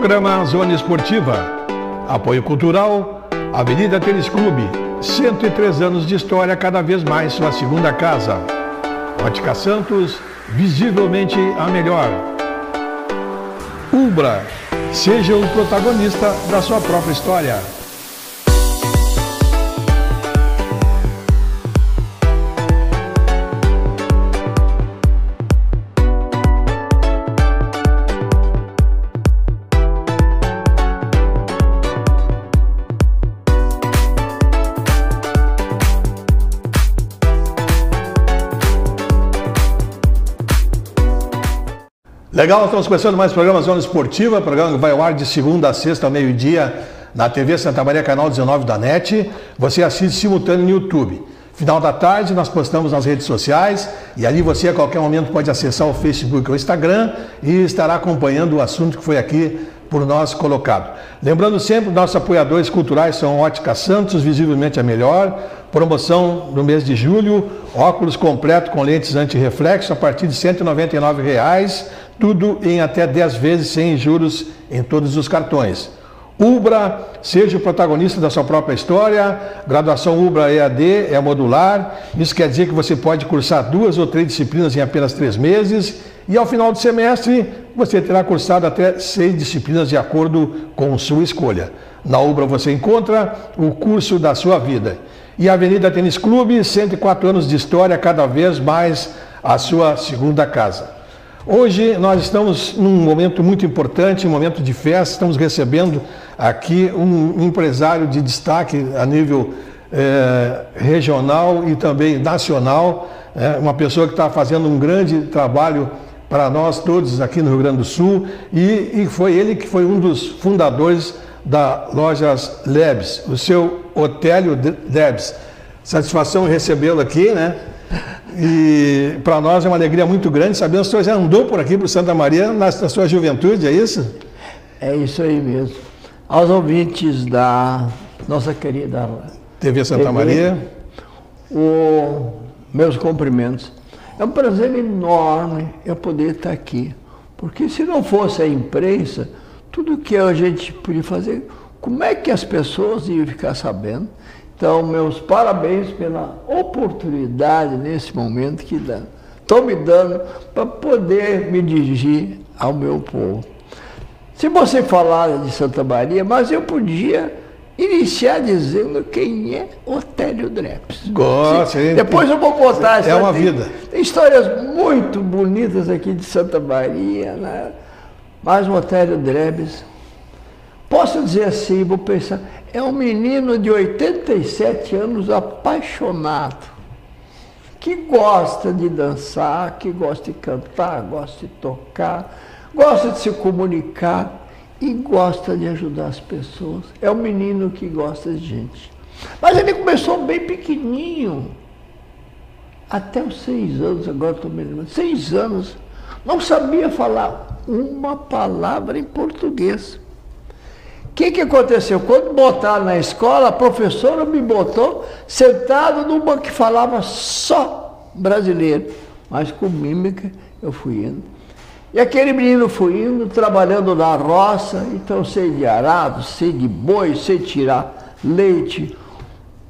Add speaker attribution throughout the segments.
Speaker 1: Programa Zona Esportiva. Apoio Cultural, Avenida Tênis Clube. 103 anos de história, cada vez mais sua segunda casa. Ótica Santos, visivelmente a melhor. Ubra, seja o protagonista da sua própria história. Legal, estamos começando mais programa Zona Esportiva, programa que vai ao ar de segunda a sexta ao meio-dia na TV Santa Maria, canal 19 da NET. Você assiste simultâneo no YouTube. Final da tarde nós postamos nas redes sociais e ali você a qualquer momento pode acessar o Facebook ou o Instagram e estará acompanhando o assunto que foi aqui por nós colocado. Lembrando sempre, nossos apoiadores culturais são Ótica Santos, visivelmente a melhor, promoção no mês de julho, óculos completo com lentes anti-reflexo a partir de 199,00 reais tudo em até 10 vezes sem juros em todos os cartões. Ubra, seja o protagonista da sua própria história. Graduação Ubra EAD é modular. Isso quer dizer que você pode cursar duas ou três disciplinas em apenas três meses. E ao final do semestre, você terá cursado até seis disciplinas de acordo com sua escolha. Na Ubra você encontra o curso da sua vida. E a Avenida Tênis Clube, 104 anos de história, cada vez mais a sua segunda casa. Hoje nós estamos num momento muito importante, um momento de festa, estamos recebendo aqui um empresário de destaque a nível eh, regional e também nacional, eh, uma pessoa que está fazendo um grande trabalho para nós todos aqui no Rio Grande do Sul e, e foi ele que foi um dos fundadores da Lojas Lebs, o seu Otélio Lebs. Satisfação recebê-lo aqui, né? E para nós é uma alegria muito grande sabendo que o senhor já andou por aqui, por Santa Maria, na, na sua juventude, é isso?
Speaker 2: É isso aí mesmo. Aos ouvintes da nossa querida
Speaker 1: TV Santa TV, Maria,
Speaker 2: o, meus cumprimentos. É um prazer enorme eu poder estar aqui, porque se não fosse a imprensa, tudo que a gente podia fazer, como é que as pessoas iam ficar sabendo? Então, meus parabéns pela oportunidade nesse momento que estão me dando para poder me dirigir ao meu povo. Se você falar de Santa Maria, mas eu podia iniciar dizendo quem é Otélio Dreps.
Speaker 1: Gosto.
Speaker 2: Depois eu vou contar.
Speaker 1: É uma tem, vida.
Speaker 2: Tem histórias muito bonitas aqui de Santa Maria, né? mas o Otélio Dreps, posso dizer assim, vou pensar, é um menino de 87 anos apaixonado, que gosta de dançar, que gosta de cantar, gosta de tocar, gosta de se comunicar e gosta de ajudar as pessoas. É um menino que gosta de gente. Mas ele começou bem pequenininho, até os seis anos, agora estou me lembrando, seis anos, não sabia falar uma palavra em português. Que, que aconteceu? Quando botaram na escola, a professora me botou sentado numa que falava só brasileiro, mas com mímica eu fui indo. E aquele menino foi indo, trabalhando na roça, então sei de arado, sei de boi, sei tirar leite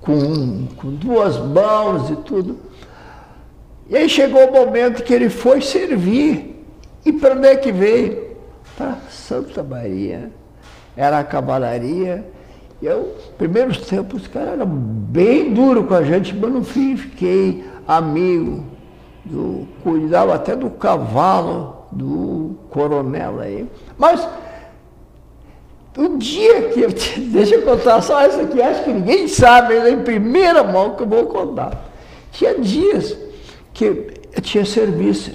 Speaker 2: com, com duas mãos e tudo. E aí chegou o momento que ele foi servir. E para onde é que veio? Para Santa Maria era a cavalaria. E eu, primeiros tempos, os caras eram bem duro com a gente, mas no fim fiquei amigo, do, cuidava até do cavalo do coronel aí. Mas o dia que eu. Deixa eu contar só isso aqui, acho que ninguém sabe, é em primeira mão que eu vou contar. Tinha dias que eu tinha serviço,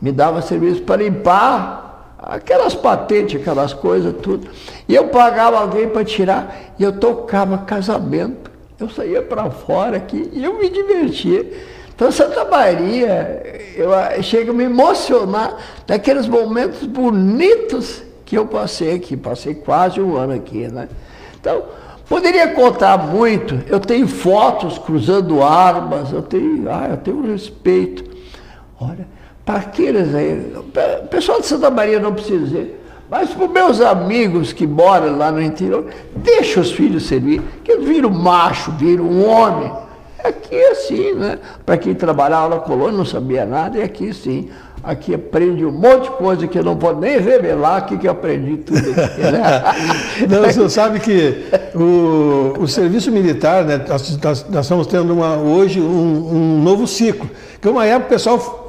Speaker 2: me dava serviço para limpar aquelas patentes, aquelas coisas, tudo. E eu pagava alguém para tirar, e eu tocava casamento. Eu saía para fora aqui e eu me divertia. Então, Santa Maria, eu chego a me emocionar daqueles momentos bonitos que eu passei aqui. Passei quase um ano aqui, né? Então, poderia contar muito. Eu tenho fotos cruzando armas, eu tenho, ah, eu tenho respeito. Olha, para aqueles aí, o pessoal de Santa Maria não precisa dizer, Mas para os meus amigos que moram lá no interior, deixa os filhos servir, que eles viram macho, viram um homem. Aqui é assim, né? Para quem trabalhava na colônia não sabia nada, e aqui sim. Aqui aprendi um monte de coisa que eu não vou nem revelar o que eu aprendi tudo aqui, né?
Speaker 1: não, você sabe que o, o serviço militar, né, nós, nós estamos tendo uma, hoje um, um novo ciclo. Que uma época o pessoal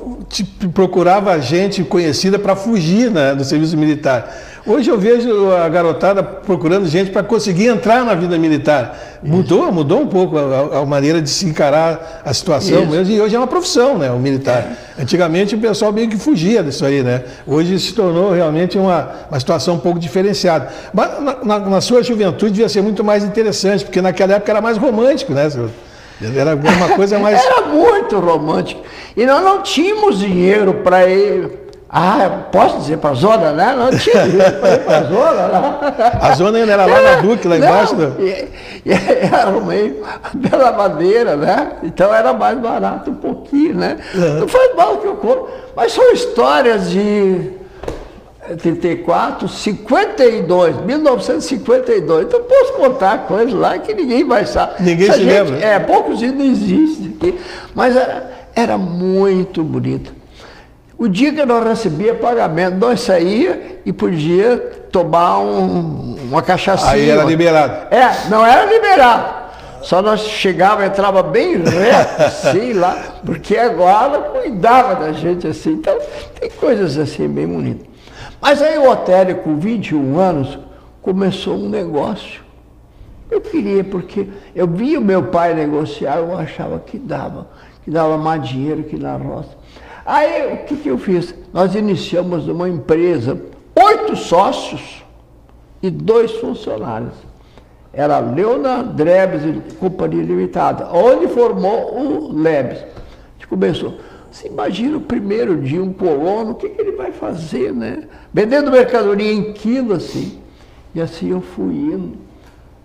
Speaker 1: procurava gente conhecida para fugir né, do serviço militar. Hoje eu vejo a garotada procurando gente para conseguir entrar na vida militar. Mudou, mudou um pouco a, a maneira de se encarar a situação mesmo, e hoje é uma profissão, né, o militar. É. Antigamente o pessoal meio que fugia disso aí, né? Hoje se tornou realmente uma, uma situação um pouco diferenciada. Mas na, na, na sua juventude devia ser muito mais interessante, porque naquela época era mais romântico, né? Era uma coisa mais.
Speaker 2: Era muito romântico. E nós não tínhamos dinheiro para ir. Ah, posso dizer para a zona, né? Não tinha dinheiro para ir para a zona. Né?
Speaker 1: A zona ainda era lá na Duque, lá embaixo. Não,
Speaker 2: do... e, e era um meio pela madeira, né? Então era mais barato um pouquinho, né? Uhum. Não faz mal que eu compro. Mas são histórias de 34, 52, 1952. Então posso contar coisas lá que ninguém vai saber.
Speaker 1: Ninguém se gente, lembra.
Speaker 2: É, poucos ainda existem aqui. Mas era, era muito bonito. O dia que nós recebia pagamento, nós saía e podia tomar um, uma cachaça.
Speaker 1: Aí era liberado.
Speaker 2: É, não era liberado. Só nós chegava, entrava bem reto, assim lá, porque agora cuidava da gente assim. Então, tem coisas assim bem bonitas. Mas aí o Otélio, com 21 anos, começou um negócio. Eu queria, porque eu via o meu pai negociar, eu achava que dava, que dava mais dinheiro que na roça. Aí o que, que eu fiz? Nós iniciamos uma empresa, oito sócios e dois funcionários. Era Leona Drebs e Companhia Limitada, onde formou o Lebes. A gente começou. Você imagina o primeiro dia um colono, o que, que ele vai fazer, né? Vendendo mercadoria em quilo, assim. E assim eu fui indo.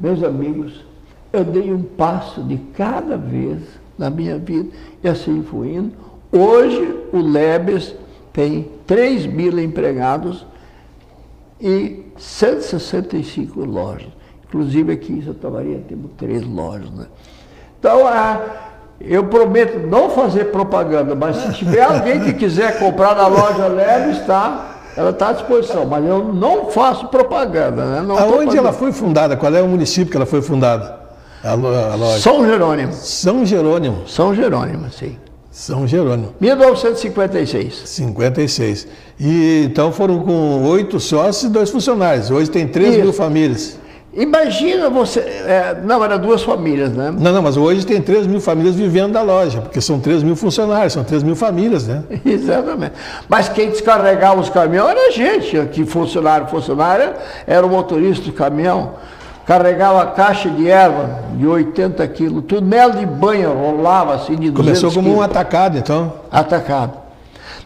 Speaker 2: Meus amigos, eu dei um passo de cada vez na minha vida, e assim fui indo. Hoje o Lebes tem 3 mil empregados e 165 lojas. Inclusive aqui em Santa Maria temos três lojas. Né? Então, a, eu prometo não fazer propaganda, mas se tiver alguém que quiser comprar na loja Leve, está. Ela está à disposição, mas eu não faço propaganda. Né? Não
Speaker 1: Aonde ela foi fundada? Qual é o município que ela foi fundada?
Speaker 2: A, loja? São Jerônimo.
Speaker 1: São Jerônimo.
Speaker 2: São Jerônimo, sim.
Speaker 1: São Jerônimo.
Speaker 2: 1956.
Speaker 1: 56. E então foram com oito sócios e dois funcionários. Hoje tem 3 mil famílias.
Speaker 2: Imagina você. É, não, era duas famílias, né?
Speaker 1: Não, não, mas hoje tem 3 mil famílias vivendo da loja, porque são 3 mil funcionários, são 3 mil famílias, né?
Speaker 2: Exatamente. Mas quem descarregava os caminhões era a gente, que funcionário, funcionário era o motorista do caminhão. Carregava a caixa de erva de 80 quilos, tunel de banho rolava assim de 200
Speaker 1: Começou como
Speaker 2: quilos.
Speaker 1: um atacado, então?
Speaker 2: Atacado.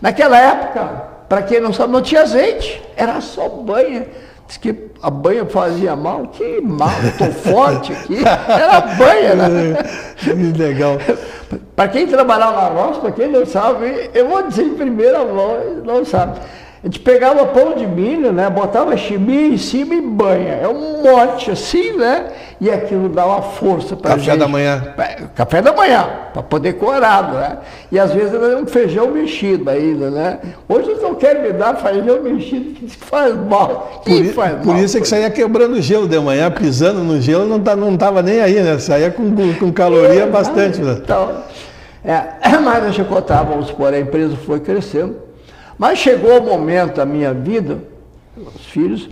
Speaker 2: Naquela época, para quem não sabe, não tinha azeite, era só banha. Diz que a banha fazia mal, que mal, estou forte aqui. Era banha, né?
Speaker 1: Que legal.
Speaker 2: para quem trabalhava na roça, para quem não sabe, eu vou dizer em primeira voz, não sabe. A gente pegava pão de milho, né? Botava chimia em cima e banha. É um monte assim, né? E aquilo dava força para
Speaker 1: Café da manhã.
Speaker 2: Café da manhã, para poder corado, né? E às vezes era um feijão mexido ainda, né? Hoje eles não querem me dar feijão mexido, que faz mal.
Speaker 1: Por, faz por mal, isso é que saía quebrando gelo de manhã, pisando no gelo, não, tá, não tava nem aí, né? Saía com, com caloria é, bastante. Né?
Speaker 2: Então, é, mas deixa eu contar, vamos supor, a empresa foi crescendo. Mas chegou o momento da minha vida, os filhos,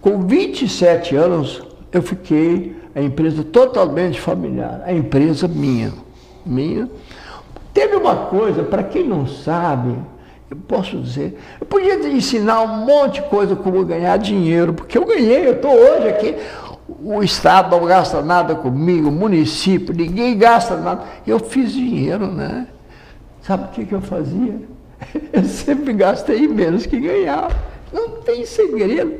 Speaker 2: com 27 anos, eu fiquei a empresa totalmente familiar, a empresa minha, minha. Teve uma coisa, para quem não sabe, eu posso dizer, eu podia ensinar um monte de coisa como ganhar dinheiro, porque eu ganhei, eu estou hoje aqui, o Estado não gasta nada comigo, o município, ninguém gasta nada. Eu fiz dinheiro, né? Sabe o que, que eu fazia? Eu sempre gastei menos que ganhava. Não tem segredo.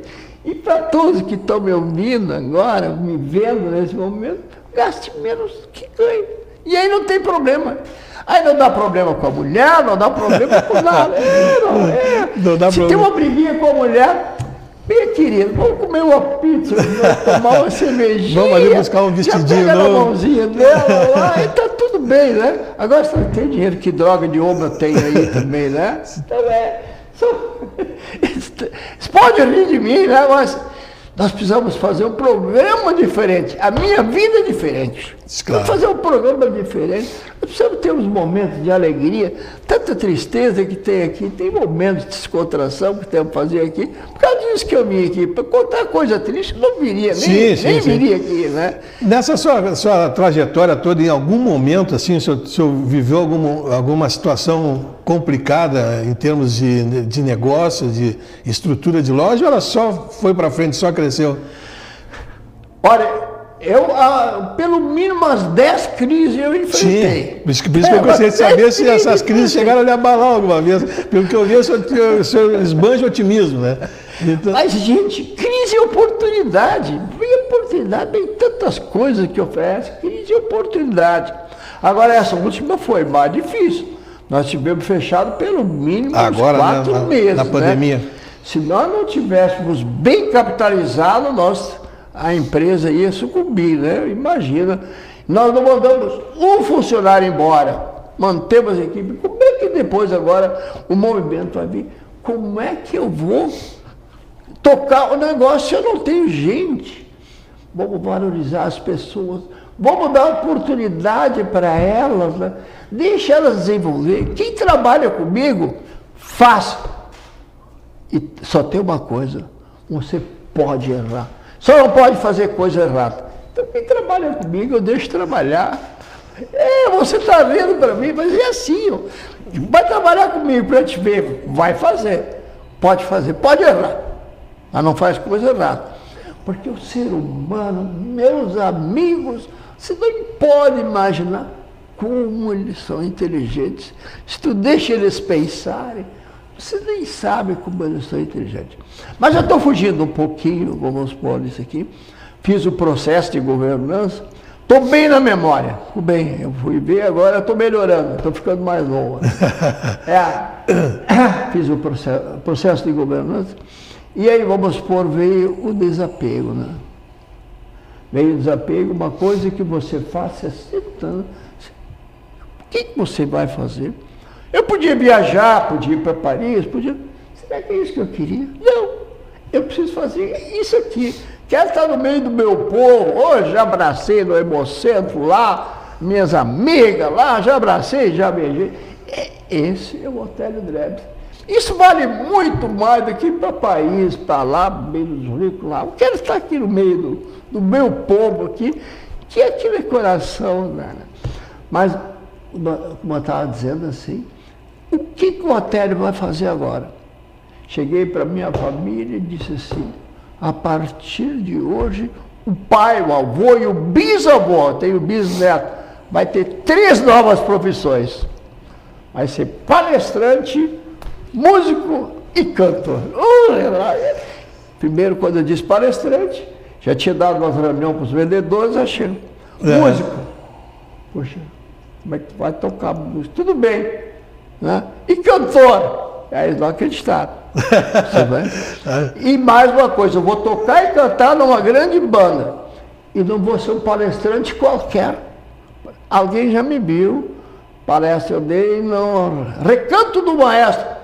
Speaker 2: E para todos que estão me ouvindo agora, me vendo nesse momento, gaste menos que ganhe. E aí não tem problema. Aí não dá problema com a mulher, não dá problema com nada. É, não, é. Não dá Se problema. tem uma briguinha com a mulher, Minha querida, vamos comer uma pizza, tomar uma cervejinha.
Speaker 1: Vamos ali buscar um vestidinho
Speaker 2: já pega
Speaker 1: novo.
Speaker 2: na mãozinha dela lá e tá tudo bem, né? Agora você não tem dinheiro, que droga de ombro eu tenho aí também, né? Então é. Só, você pode rir de mim, né? Mas nós precisamos fazer um programa diferente. A minha vida é diferente.
Speaker 1: Claro.
Speaker 2: Fazer um programa diferente. Precisamos ter uns momentos de alegria, tanta tristeza que tem aqui, tem momentos de descontração que temos que fazer aqui. Por causa disso que eu vim aqui, para contar coisa triste, não viria, nem,
Speaker 1: Sim, sim,
Speaker 2: nem
Speaker 1: sim.
Speaker 2: viria aqui, né?
Speaker 1: Nessa sua, sua trajetória toda, em algum momento, assim, o senhor, o senhor viveu alguma, alguma situação complicada em termos de, de negócio, de estrutura de loja, ou ela só foi para frente, só cresceu?
Speaker 2: Olha, eu, ah, pelo mínimo umas 10 crises eu enfrentei.
Speaker 1: Por isso, que- por isso que eu
Speaker 2: É,
Speaker 1: gostaria de saber
Speaker 2: 10
Speaker 1: se essas crises chegaram a lhe abalar alguma vez. Pelo que eu vi, o senhor, o senhor esbanja otimismo, né? Então,
Speaker 2: Mas, gente, crise e oportunidade. E oportunidade tem tantas coisas que oferece, crise e oportunidade. Agora, essa última foi mais difícil. Nós tivemos fechado pelo mínimo
Speaker 1: Agora,
Speaker 2: uns
Speaker 1: né,
Speaker 2: quatro
Speaker 1: na-
Speaker 2: meses.
Speaker 1: na
Speaker 2: né?
Speaker 1: pandemia.
Speaker 2: Se nós não tivéssemos bem capitalizado, nós, a empresa ia sucumbir, né? Imagina. Nós não mandamos um funcionário embora, mantemos a equipe. Como é que depois agora o movimento vai vir? Como é que eu vou tocar o negócio se eu não tenho gente? Vamos valorizar as pessoas, vamos dar oportunidade para elas, né? deixa elas desenvolver. Quem trabalha comigo, faça. E só tem uma coisa, você pode errar. Só não pode fazer coisa errada. Então quem trabalha comigo, eu deixo trabalhar. É, você está vendo para mim, mas é assim. ó. Vai trabalhar comigo para te ver. Vai fazer. Pode fazer, pode errar. Mas não faz coisa errada. Porque o ser humano, meus amigos, você não pode imaginar como eles são inteligentes. Se tu deixa eles pensarem, você nem sabe como eles são inteligentes. Mas eu estou fugindo um pouquinho, vamos pôr isso aqui. Fiz o processo de governança. Estou bem na memória. Estou bem. Eu fui ver, agora estou melhorando. Estou ficando mais novo. É, fiz o processo, processo de governança. E aí, vamos pôr, veio o desapego, né? Veio o desapego, uma coisa que você faz 60 anos. O que, que você vai fazer? Eu podia viajar, podia ir para Paris, podia. Será que é isso que eu queria? Não. Eu preciso fazer isso aqui. Quero estar no meio do meu povo. Hoje já abracei no Hemocentro lá, minhas amigas lá, já abracei, já beijei. É, Esse é o Otélio Drebs. Isso vale muito mais do que ir para país, para lá, meio dos ricos lá. Eu quero estar aqui no meio do, do meu povo aqui, que é coração, né? Mas, como eu estava dizendo assim, o que, que o Otélio vai fazer agora? Cheguei para minha família e disse assim, a partir de hoje, o pai, o avô e o bisavô, tem o bisneto, vai ter três novas profissões. Vai ser palestrante, músico e cantor. Primeiro, quando eu disse palestrante, já tinha dado uma reunião para os vendedores, achei.
Speaker 1: É.
Speaker 2: Músico. Poxa, como é que vai tocar música? Tudo bem. Né? E cantor? Aí eles não acreditaram. Vai? E mais uma coisa, eu vou tocar e cantar numa grande banda. E não vou ser um palestrante qualquer. Alguém já me viu, palestra eu dei no Recanto do Maestro.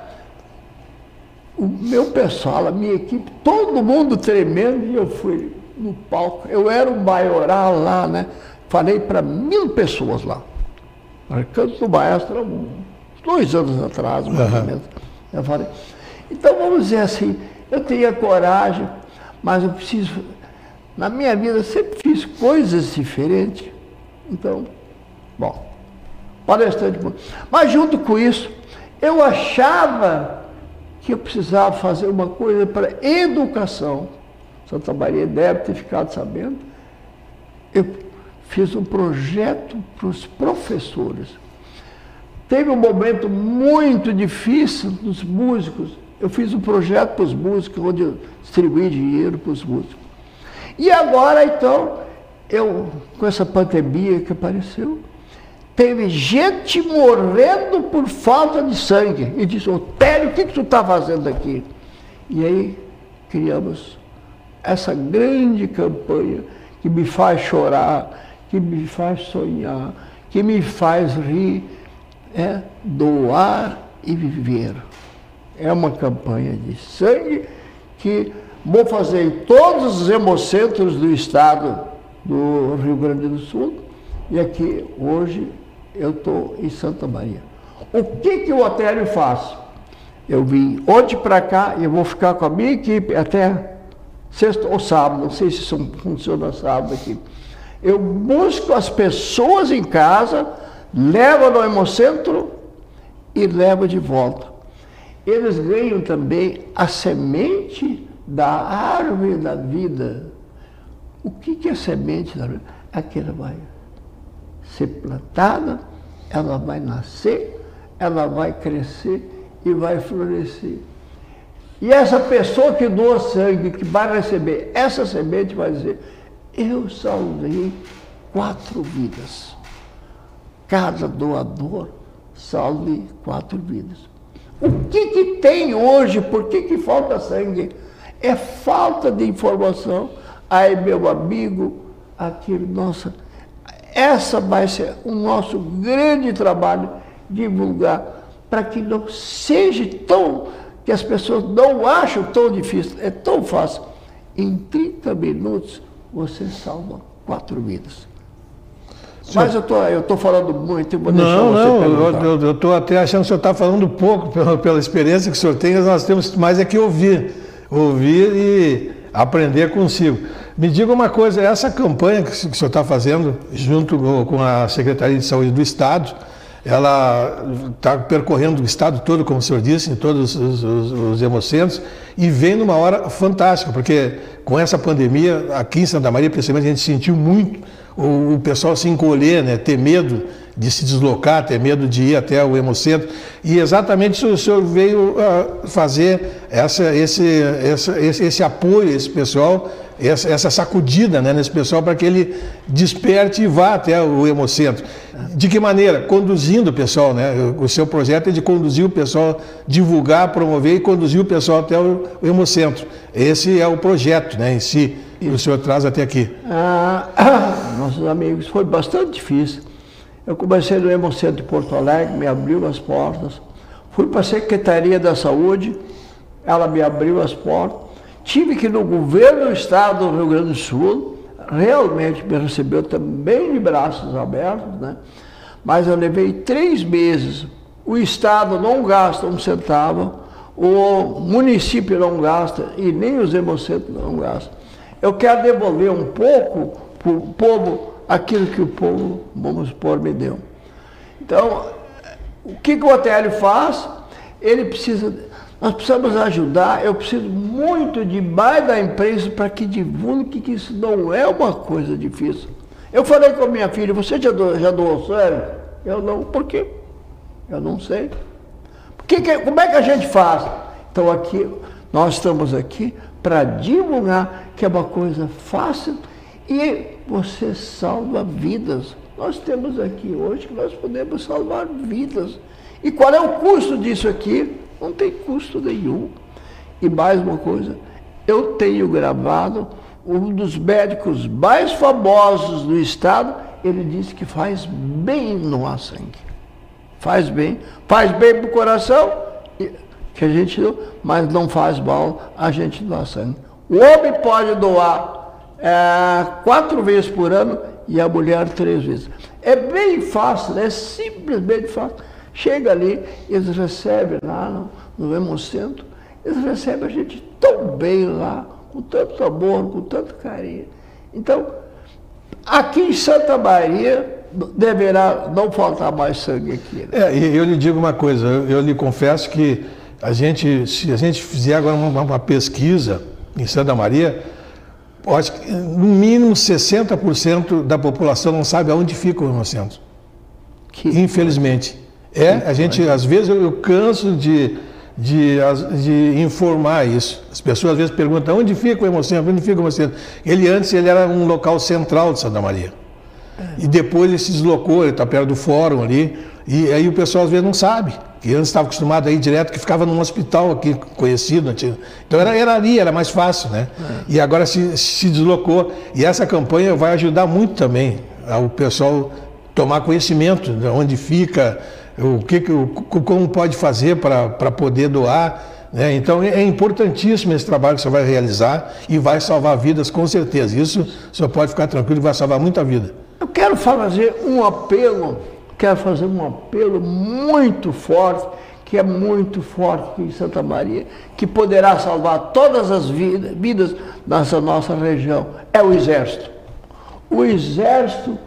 Speaker 2: O meu pessoal, a minha equipe, todo mundo tremendo, e eu fui no palco. Eu era um maioral lá, né? Falei para mil pessoas lá. Recanto do Maestro, uns dois anos atrás, mais ou menos. Eu falei. Então vamos dizer assim, eu teria coragem, mas eu preciso. Na minha vida eu sempre fiz coisas diferentes. Então, bom, palestrante. Mas junto com isso, eu achava que eu precisava fazer uma coisa para educação. Santa Maria deve ter ficado sabendo. Eu fiz um projeto para os professores. Teve um momento muito difícil dos músicos. Eu fiz um projeto para os músicos, onde eu distribuí dinheiro para os músicos. E agora, então, eu, com essa pandemia que apareceu, teve gente morrendo por falta de sangue. E disse, Otélio, o que, que tu está fazendo aqui? E aí, criamos essa grande campanha que me faz chorar, que me faz sonhar, que me faz rir, é doar e viver. É uma campanha de sangue que vou fazer em todos os hemocentros do estado do Rio Grande do Sul e aqui hoje eu estou em Santa Maria. O que, que o Otério faz? Eu vim ontem para cá e eu vou ficar com a minha equipe até sexta ou sábado, não sei se funciona sábado aqui. Eu busco as pessoas em casa, levo no hemocentro e levo de volta. Eles ganham também a semente da árvore da vida. O que, que é semente da árvore? Aquela vai ser plantada, ela vai nascer, ela vai crescer e vai florescer. E essa pessoa que doa sangue, que vai receber essa semente, vai dizer: Eu salvei quatro vidas. Cada doador salve quatro vidas. O que, que tem hoje? Por que, que falta sangue? É falta de informação. Aí, meu amigo, aquilo, nossa, essa vai ser o nosso grande trabalho, divulgar, para que não seja tão que as pessoas não acham tão difícil, é tão fácil. Em 30 minutos você salva quatro vidas. Mas eu tô, estou falando muito vou
Speaker 1: Não, não, eu estou até achando que o senhor está falando pouco pela, pela experiência que o senhor tem, nós temos mais é que ouvir. Ouvir e aprender consigo. Me diga uma coisa, essa campanha que o senhor está fazendo junto com a Secretaria de Saúde do Estado, ela está percorrendo o estado todo, como o senhor disse, em todos os, os, os hemocentros, e vem numa hora fantástica, porque com essa pandemia, aqui em Santa Maria, principalmente, a gente sentiu muito o, o pessoal se encolher, né, ter medo de se deslocar, ter medo de ir até o hemocentro. E exatamente o senhor veio uh, fazer essa, esse, essa, esse, esse apoio a esse pessoal essa, essa sacudida né, nesse pessoal para que ele desperte e vá até o Hemocentro. De que maneira? Conduzindo o pessoal, né? O seu projeto é de conduzir o pessoal, divulgar, promover e conduzir o pessoal até o, Hemocentro. Esse é o projeto né, em si, que o senhor traz até aqui.
Speaker 2: Ah, nossos amigos, foi bastante difícil. Eu comecei no Hemocentro de Porto Alegre, me abriu as portas. Fui para a Secretaria da Saúde, ela me abriu as portas Tive que no governo do estado do Rio Grande do Sul, realmente me recebeu também de braços abertos, né? mas eu levei três meses. O estado não gasta um centavo, o município não gasta e nem os hemocentros não gastam. Eu quero devolver um pouco para o povo aquilo que o povo, vamos supor, me deu. Então, o que, que o Otélio faz? Ele precisa nós precisamos ajudar, eu preciso muito de mais da imprensa para que divulgue que isso não é uma coisa difícil. Eu falei com a minha filha, você já doou, já doou sangue? Eu não, por quê? Eu não sei. Que, que, como é que a gente faz? Então aqui, nós estamos aqui para divulgar que é uma coisa fácil e você salva vidas. Nós temos aqui hoje que nós podemos salvar vidas. E qual é o custo disso aqui? Não tem custo nenhum. E mais uma coisa, eu tenho gravado um dos médicos mais famosos do estado, ele disse que faz bem no sangue. Faz bem, faz bem para o coração, que a gente mas não faz mal a gente doar sangue. O homem pode doar é, quatro vezes por ano e a mulher três vezes. É bem fácil, é simplesmente fácil. Chega ali, eles recebem lá no, no Hemocentro, eles recebem a gente tão bem lá, com tanto amor, com tanto carinho. Então, aqui em Santa Maria, deverá não faltar mais sangue aqui. Né?
Speaker 1: É, eu lhe digo uma coisa, eu, eu, lhe confesso que a gente, se a gente fizer agora uma, uma pesquisa em Santa Maria, acho que no mínimo 60% da população não sabe aonde fica o Hemocentro. Que Infelizmente. É, a gente, às vezes, eu, eu canso de, de, de, informar isso. As pessoas às vezes perguntam onde fica o Hemocentro, onde fica o Hemocentro. Ele antes ele era um local central de Santa Maria. É. E depois ele se deslocou, ele está perto do fórum ali. E aí o pessoal às vezes não sabe que antes estava acostumado a ir direto, que ficava num hospital aqui conhecido. Então era, era ali, era mais fácil, né? É. E agora se, se deslocou. E essa campanha vai ajudar muito também o pessoal tomar conhecimento de onde fica, o que, como pode fazer para poder doar. Né? Então é importantíssimo esse trabalho que você vai realizar e vai salvar vidas com certeza. Isso senhor pode ficar tranquilo, vai salvar muita vida.
Speaker 2: Eu quero fazer um apelo quero fazer um apelo muito forte, que é muito forte em Santa Maria, que poderá salvar todas as vidas, vidas dessa nossa região. É o Exército. O Exército,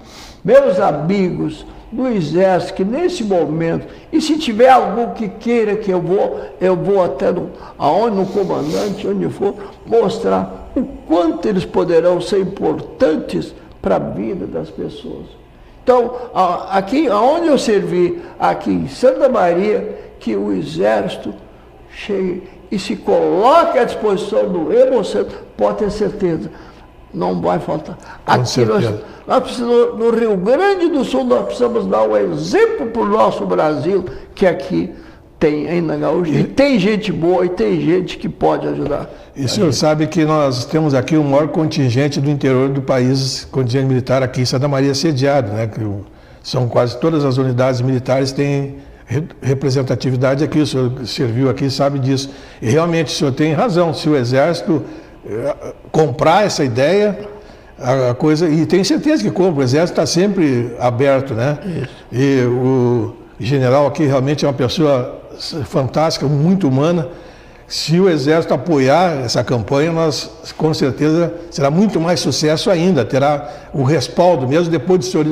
Speaker 2: meus amigos do Exército, que nesse momento, e se tiver algum que queira que eu vou, eu vou até no, aonde, no comandante, onde for, mostrar o quanto eles poderão ser importantes para a vida das pessoas. Então, aqui, aonde eu servi, aqui em Santa Maria, que o exército chegue e se coloque à disposição do Hemocentro, pode ter certeza, não vai faltar. aqui nós, nós precisamos, no Rio Grande do Sul, nós precisamos dar um exemplo para o nosso Brasil, que aqui tem ainda gaúcho, e tem gente boa e tem gente que pode ajudar.
Speaker 1: E o senhor sabe que nós temos aqui o maior contingente do interior do país, contingente militar aqui em Santa Maria sediado, né? Que são quase todas as unidades militares têm representatividade aqui, o senhor serviu aqui sabe disso. E realmente o senhor tem razão, se o Exército comprar essa ideia, a coisa. E tem certeza que compra, o Exército está sempre aberto, né? Isso. E o general aqui realmente é uma pessoa fantástica, muito humana. Se o Exército apoiar essa campanha, nós com certeza será muito mais sucesso ainda, terá o respaldo, mesmo depois, de senhor,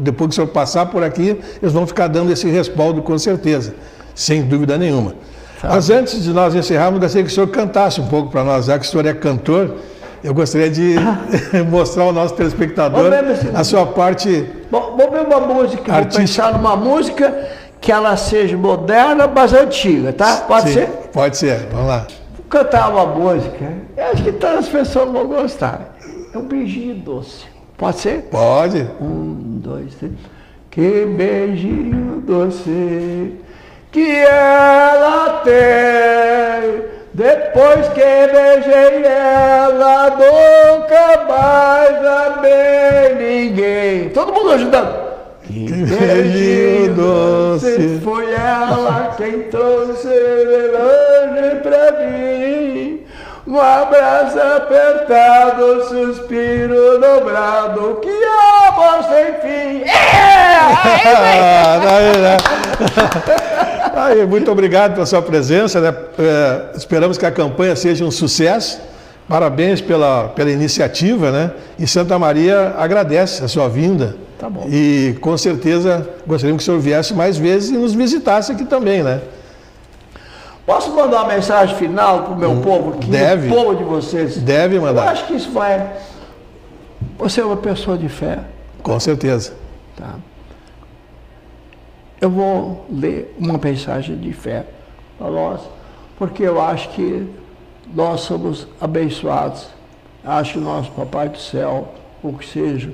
Speaker 1: depois que o senhor passar por aqui, eles vão ficar dando esse respaldo com certeza, sem dúvida nenhuma. Mas antes de nós encerrarmos, gostaria que o senhor cantasse um pouco para nós, já que o senhor é cantor, eu gostaria de mostrar ao nosso telespectador a sua parte.
Speaker 2: Bom, vamos ver uma música, artística. vou pensar numa música que ela seja moderna, mas antiga, tá? Pode Sim, ser?
Speaker 1: Pode ser, vamos lá.
Speaker 2: Vou cantar uma música, eu acho que todas as pessoas vão gostar. É um beijinho doce. Pode ser?
Speaker 1: Pode.
Speaker 2: Um, dois, três. Que beijinho doce que ela tem. Depois que beijei ela, nunca mais amei ninguém. Todo mundo ajudando. Que beijinho doce. Foi ela quem trouxe longe pra mim. Um abraço apertado, suspiro dobrado, que amor sem fim. É!
Speaker 1: Aí, muito obrigado pela sua presença. Né? É, esperamos que a campanha seja um sucesso. Parabéns pela, pela iniciativa, né? E Santa Maria agradece a sua vinda.
Speaker 2: Tá bom.
Speaker 1: E com certeza gostaríamos que o senhor viesse mais vezes e nos visitasse aqui também, né?
Speaker 2: Posso mandar uma mensagem final para o meu hum, povo aqui?
Speaker 1: Deve.
Speaker 2: O povo de vocês?
Speaker 1: Deve mandar.
Speaker 2: Eu acho que isso vai. Você é uma pessoa de fé.
Speaker 1: Com certeza.
Speaker 2: Tá. Eu vou ler uma mensagem de fé para nós, porque eu acho que nós somos abençoados. Acho que nosso Papai do Céu, ou que seja,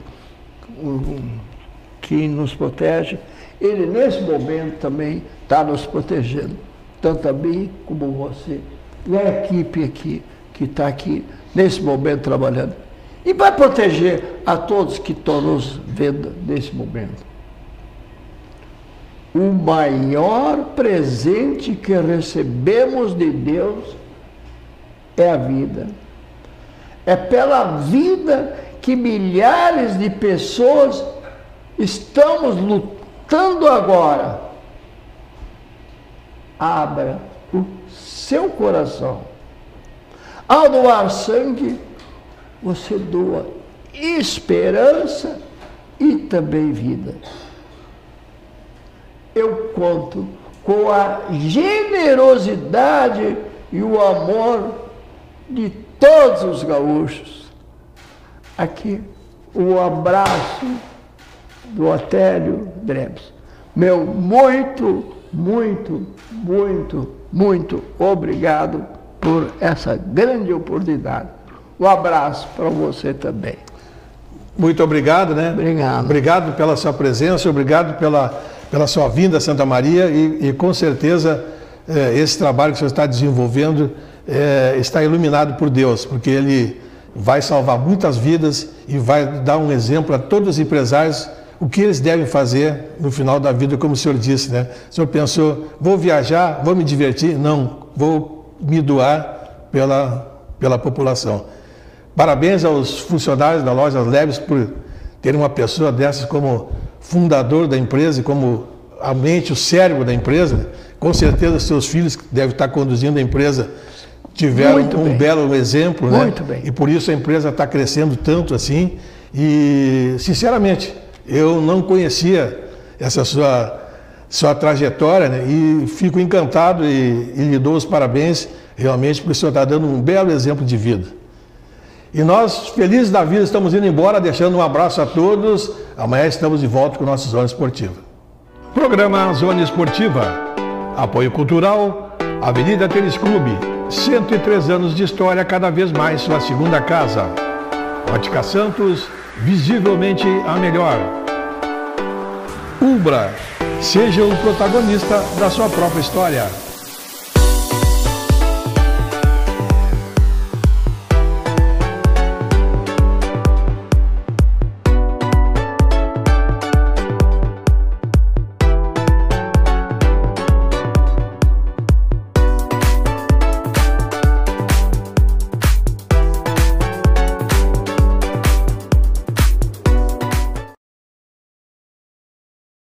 Speaker 2: que nos protege, ele nesse momento também está nos protegendo, tanto a mim como você, e a equipe aqui, que está aqui nesse momento trabalhando. E vai proteger a todos que estão nos vendo nesse momento. O maior presente que recebemos de Deus é a vida. É pela vida que milhares de pessoas estamos lutando agora. Abra o seu coração. Ao doar sangue, você doa esperança e também vida. Eu conto com a generosidade e o amor de todos os gaúchos aqui o abraço do Otélio Drebs. Meu muito, muito, muito, muito obrigado por essa grande oportunidade. Um abraço para você também.
Speaker 1: Muito obrigado, né?
Speaker 2: Obrigado.
Speaker 1: Obrigado pela sua presença, obrigado pela, pela sua vinda a Santa Maria e, e com certeza é, esse trabalho que o senhor está desenvolvendo é, está iluminado por Deus, porque ele vai salvar muitas vidas e vai dar um exemplo a todos os empresários o que eles devem fazer no final da vida, como o senhor disse, né? O senhor pensou, vou viajar, vou me divertir? Não, vou me doar pela, pela população. Parabéns aos funcionários da loja Leves por terem uma pessoa dessas como fundador da empresa e como a mente, o cérebro da empresa. Com certeza, seus filhos que devem estar conduzindo a empresa tiveram Muito um bem. belo exemplo, né?
Speaker 2: Muito bem.
Speaker 1: E por isso a empresa está crescendo tanto assim. E, sinceramente, eu não conhecia essa sua, sua trajetória né? e fico encantado e, e lhe dou os parabéns realmente porque o senhor está dando um belo exemplo de vida. E nós, felizes da vida, estamos indo embora, deixando um abraço a todos. Amanhã estamos de volta com a nossa Zona Esportiva. Programa Zona Esportiva. Apoio Cultural, Avenida Tênis Clube. 103 anos de história, cada vez mais sua segunda casa. Ótica Santos, visivelmente a melhor. Ubra, seja o protagonista da sua própria história.